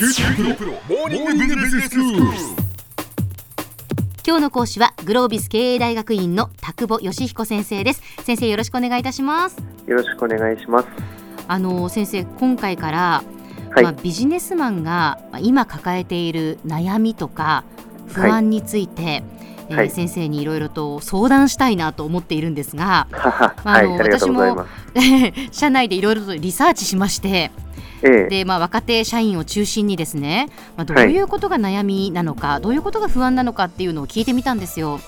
九州大学モーニングビジネススクール。今日の講師はグロービス経営大学院の田久保義彦先生です。先生よろしくお願いいたします。よろしくお願いします。あの先生今回から、はい。まあ、ビジネスマンがまあ今抱えている悩みとか不安について、えーはい。先生にいろいろと相談したいなと思っているんですがはは。まあはい、あのありがとうございます。社内でいろいろとリサーチしましてええ、で、まあ、若手社員を中心にですね、まあ、どういうことが悩みなのか、どういうことが不安なのかっていうのを聞いてみたんですよ。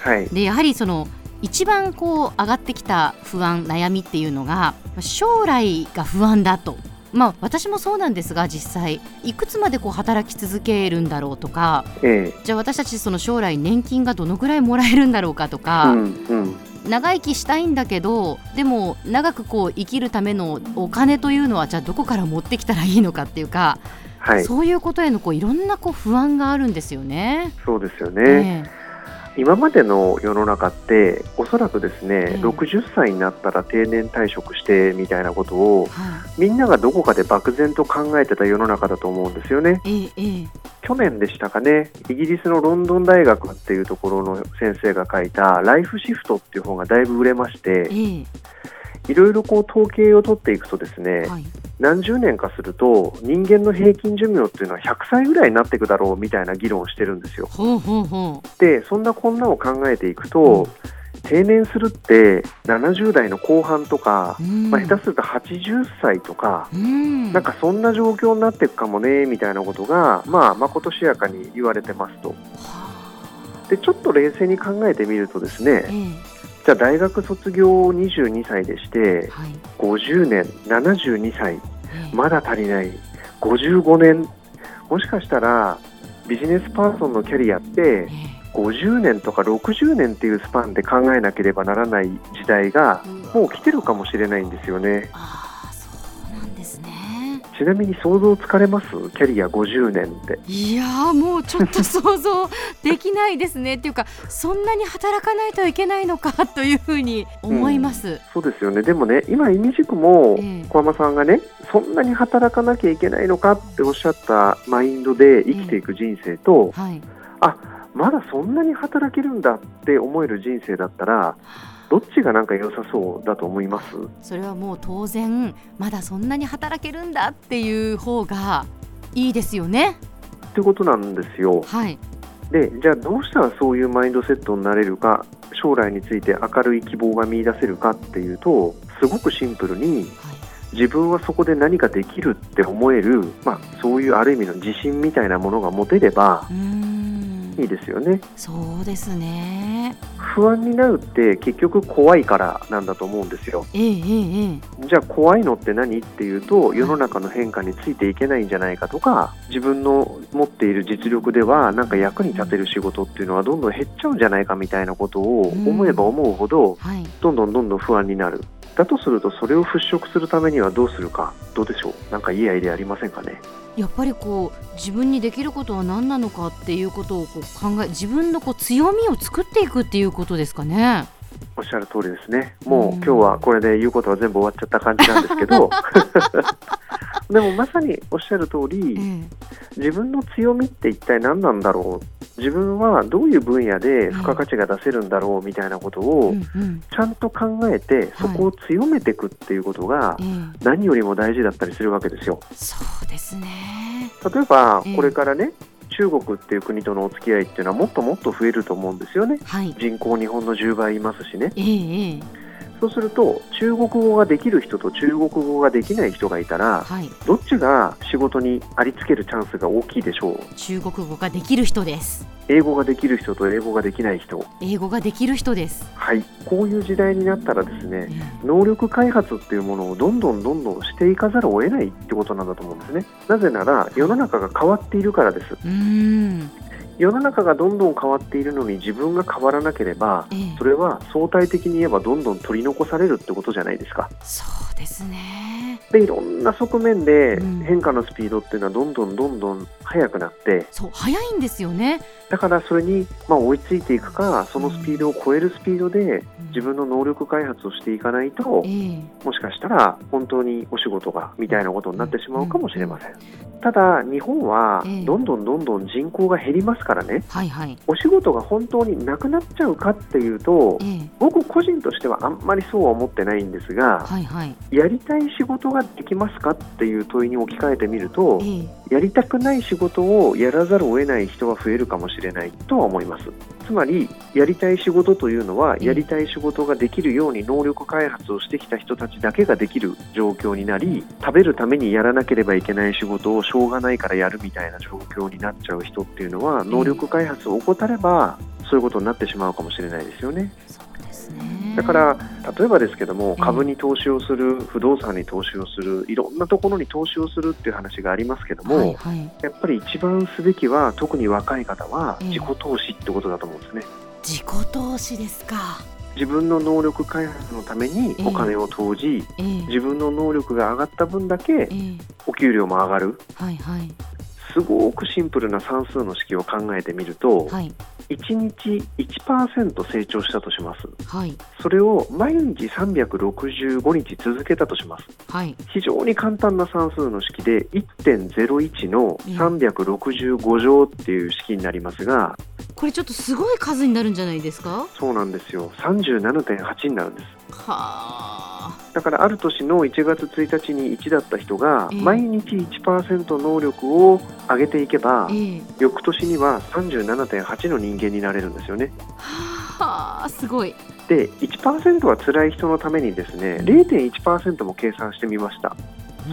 はい、でやはりその一番こう上がってきた不安悩みっていうのが将来が不安だと。まあ、私もそうなんですが実際いくつまでこう働き続けるんだろうとかえじゃあ私たちその将来年金がどのぐらいもらえるんだろうかとえ、か、うん、うん、長生きしたいんだけどでも長くこう生きるためのお金というのはじゃあどこから持ってきたらいいのかっていうか、はい、そういうことへのこういろんなこう不安があるんですよね。そうですよえね。今までの世の中って、おそらくですね、ええ60歳になったら定年退職してみたいなことをえ、はみんながどこかで漠然と考えてた世の中だと思うんですよね。い、ええええ去年でしたかね、イギリスのロンドン大学っていうところの先生が書いたライフシフトっていう本がだいぶ売れまして、えいろいろこう統計を取っていくとですね、えはい。何十年かすると人間の平均寿命っていうのは100歳ぐらいになっていくだろうみたいな議論をしてるんですよ。ほうほうほでそんなこんなを考えていくと、定年するって70代の後半とか、う。うん。まあ、下手すると80歳とか、うん。なんかそんな状況になっていくかもねみたいなことが、まあ、まことしやかに言われてますと。はでちょっと冷静に考えてみるとですねじゃあ大学卒業22歳でしてえはい。50年72歳ええ。まだ足りない55年。もしかしたらビジネスパーソンのキャリアってえ50年とか60年っていうスパンで考えなければならない時代がえもう来てるかもしれないんですよね。ああそうなんですね。ちなみに想像つかれます？キャリア50年って。いやーもうちょっと想像できないですね。っていうかそんなに働かないといけないのかというふうに思います。そうですよね。でもね今イミジクもええ。小浜さんがねそんなに働かなきゃいけないのかっておっしゃったマインドで生きていく人生と、はい。まだそんなに働けるんだって思える人生だったらどっちがなんか良さそうだと思います？それはもう当然まだそんなに働けるんだっていう方がいいですよね。ってことなんですよはい。でじゃあどうしたらそういうマインドセットになれるか将来について明るい希望が見出せるかっていうとすごくシンプルにはい。自分はそこで何かできるって思える、まあ、そういうある意味の自信みたいなものが持てればうーん。いいですよねそうですね。不安になるって結局怖いからなんだと思うんですよええ。じゃあ怖いのって何っていうと世の中の変化についていけないんじゃないかとか自分の持っている実力ではなんか役に立てる仕事っていうのはどんどん減っちゃうんじゃないかみたいなことを思えば思うほどはい。どんどんどんどん不安になるだとするとそれを払拭するためにはどうするかどうでしょう？なんかいいアイデアありませんかね？やっぱりこう自分にできることは何なのかっていうことをこう考え自分のこう強みを作っていくっていうことですかね？おっしゃる通りですね。もううん。今日はこれで言うことは全部終わっちゃった感じなんですけど。でもまさにおっしゃる通りええ。自分の強みって一体何なんだろう自分はどういう分野で付加価値が出せるんだろうみたいなことをちゃんと考えてそこを強めていくっていうことがええ何よりも大事だったりするわけですよ。そうですね。例えばええこれからね中国っていう国とのお付き合いっていうのはもっともっと増えると思うんですよね。はい。人口日本の10倍いますしね。ええええそうすると中国語ができる人と中国語ができない人がいたらはい。どっちが仕事にありつけるチャンスが大きいでしょう？中国語ができる人です。英語ができる人と英語ができない人英語ができる人です。はいこういう時代になったらですねええ能力開発っていうものをどんどんどんどんしていかざるを得ないってことなんだと思うんですねなぜなら世の中が変わっているからですうーん。世の中がどんどん変わっているのに自分が変わらなければええそれは相対的に言えばどんどん取り残されるってことじゃないですかそうですね。でいろんな側面でうん。変化のスピードっていうのはどんどんどんどん速くなって。そう早いんですよね。だからそれにまあ追いついていくかそのスピードを超えるスピードで自分の能力開発をしていかないとええ。もしかしたら本当にお仕事がみたいなことになってしまうかもしれません。ただ日本はええ。どんどんどんどん人口が減りますからね。はいはい。お仕事が本当になくなっちゃうかっていうとええ。僕個人としてはあんまりそうは思ってないんですがはいはい。やりたい仕事ができますかっていう問いに置き換えてみるとええ。やりたくない仕事をやらざるを得ない人は増えるかもしれないとは思います。つまりやりたい仕事というのはええ。やりたい仕事ができるように能力開発をしてきた人たちだけができる状況になり食べるためにやらなければいけない仕事をしょうがないからやるみたいな状況になっちゃう人っていうのは能力開発を怠ればそういうことになってしまうかもしれないですよね。だから例えばですけどもええ株に投資をする不動産に投資をするいろんなところに投資をするっていう話がありますけども、はいはい。やっぱり一番すべきは特に若い方はええ自己投資ってことだと思うんですね。自己投資ですか。自分の能力開発のためにお金を投じ、ええ。自分の能力が上がった分だけええ。お給料も上がる。はいはい。すごくシンプルな算数の式を考えてみると、はい1日1%成長したとしますはいそれを毎日365日続けたとしますはい。非常に簡単な算数の式で1.01の365乗っていう式になりますがこれちょっとすごい数になるんじゃないですか？そうなんですよ37.8になるんですはあ。だからある年の1月1日に1だった人がええ。毎日1%能力を上げていけばええ。翌年には37.8の人間になれるんですよね。はあすごい。で1%は辛い人のためにですね0.1%も計算してみました。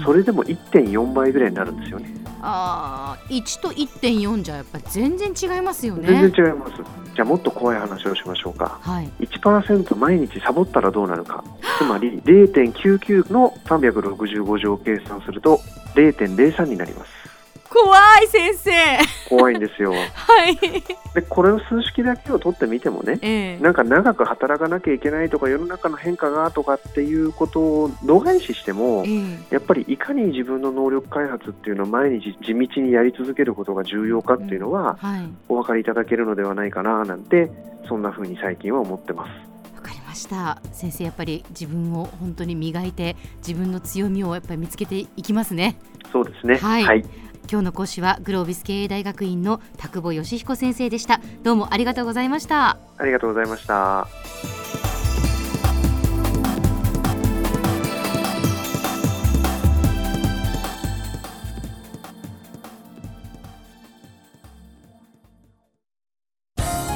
それでも1.4倍ぐらいになるんですよね。ああ1と1.4じゃやっぱ全然違いますよね。全然違います。じゃあもっと怖い話をしましょうか。はい。1%毎日サボったらどうなるかつまり0.99の365乗を計算すると0.03になります怖い先生。怖いんですよはい。でこれの数式だけを取ってみてもねええなんか長く働かなきゃいけないとか世の中の変化がとかっていうことを度外視してもええやっぱりいかに自分の能力開発っていうのを毎日地道にやり続けることが重要かっていうのははい。お分かりいただけるのではないかななんてそんな風に最近は思ってます。した。先生やっぱり自分を本当に磨いて自分の強みをやっぱり見つけていきますね。そうですね。はい。はい、今日の講師はグロービス経営大学院の田久保義彦先生でした。どうもありがとうございました。ありがとうございました。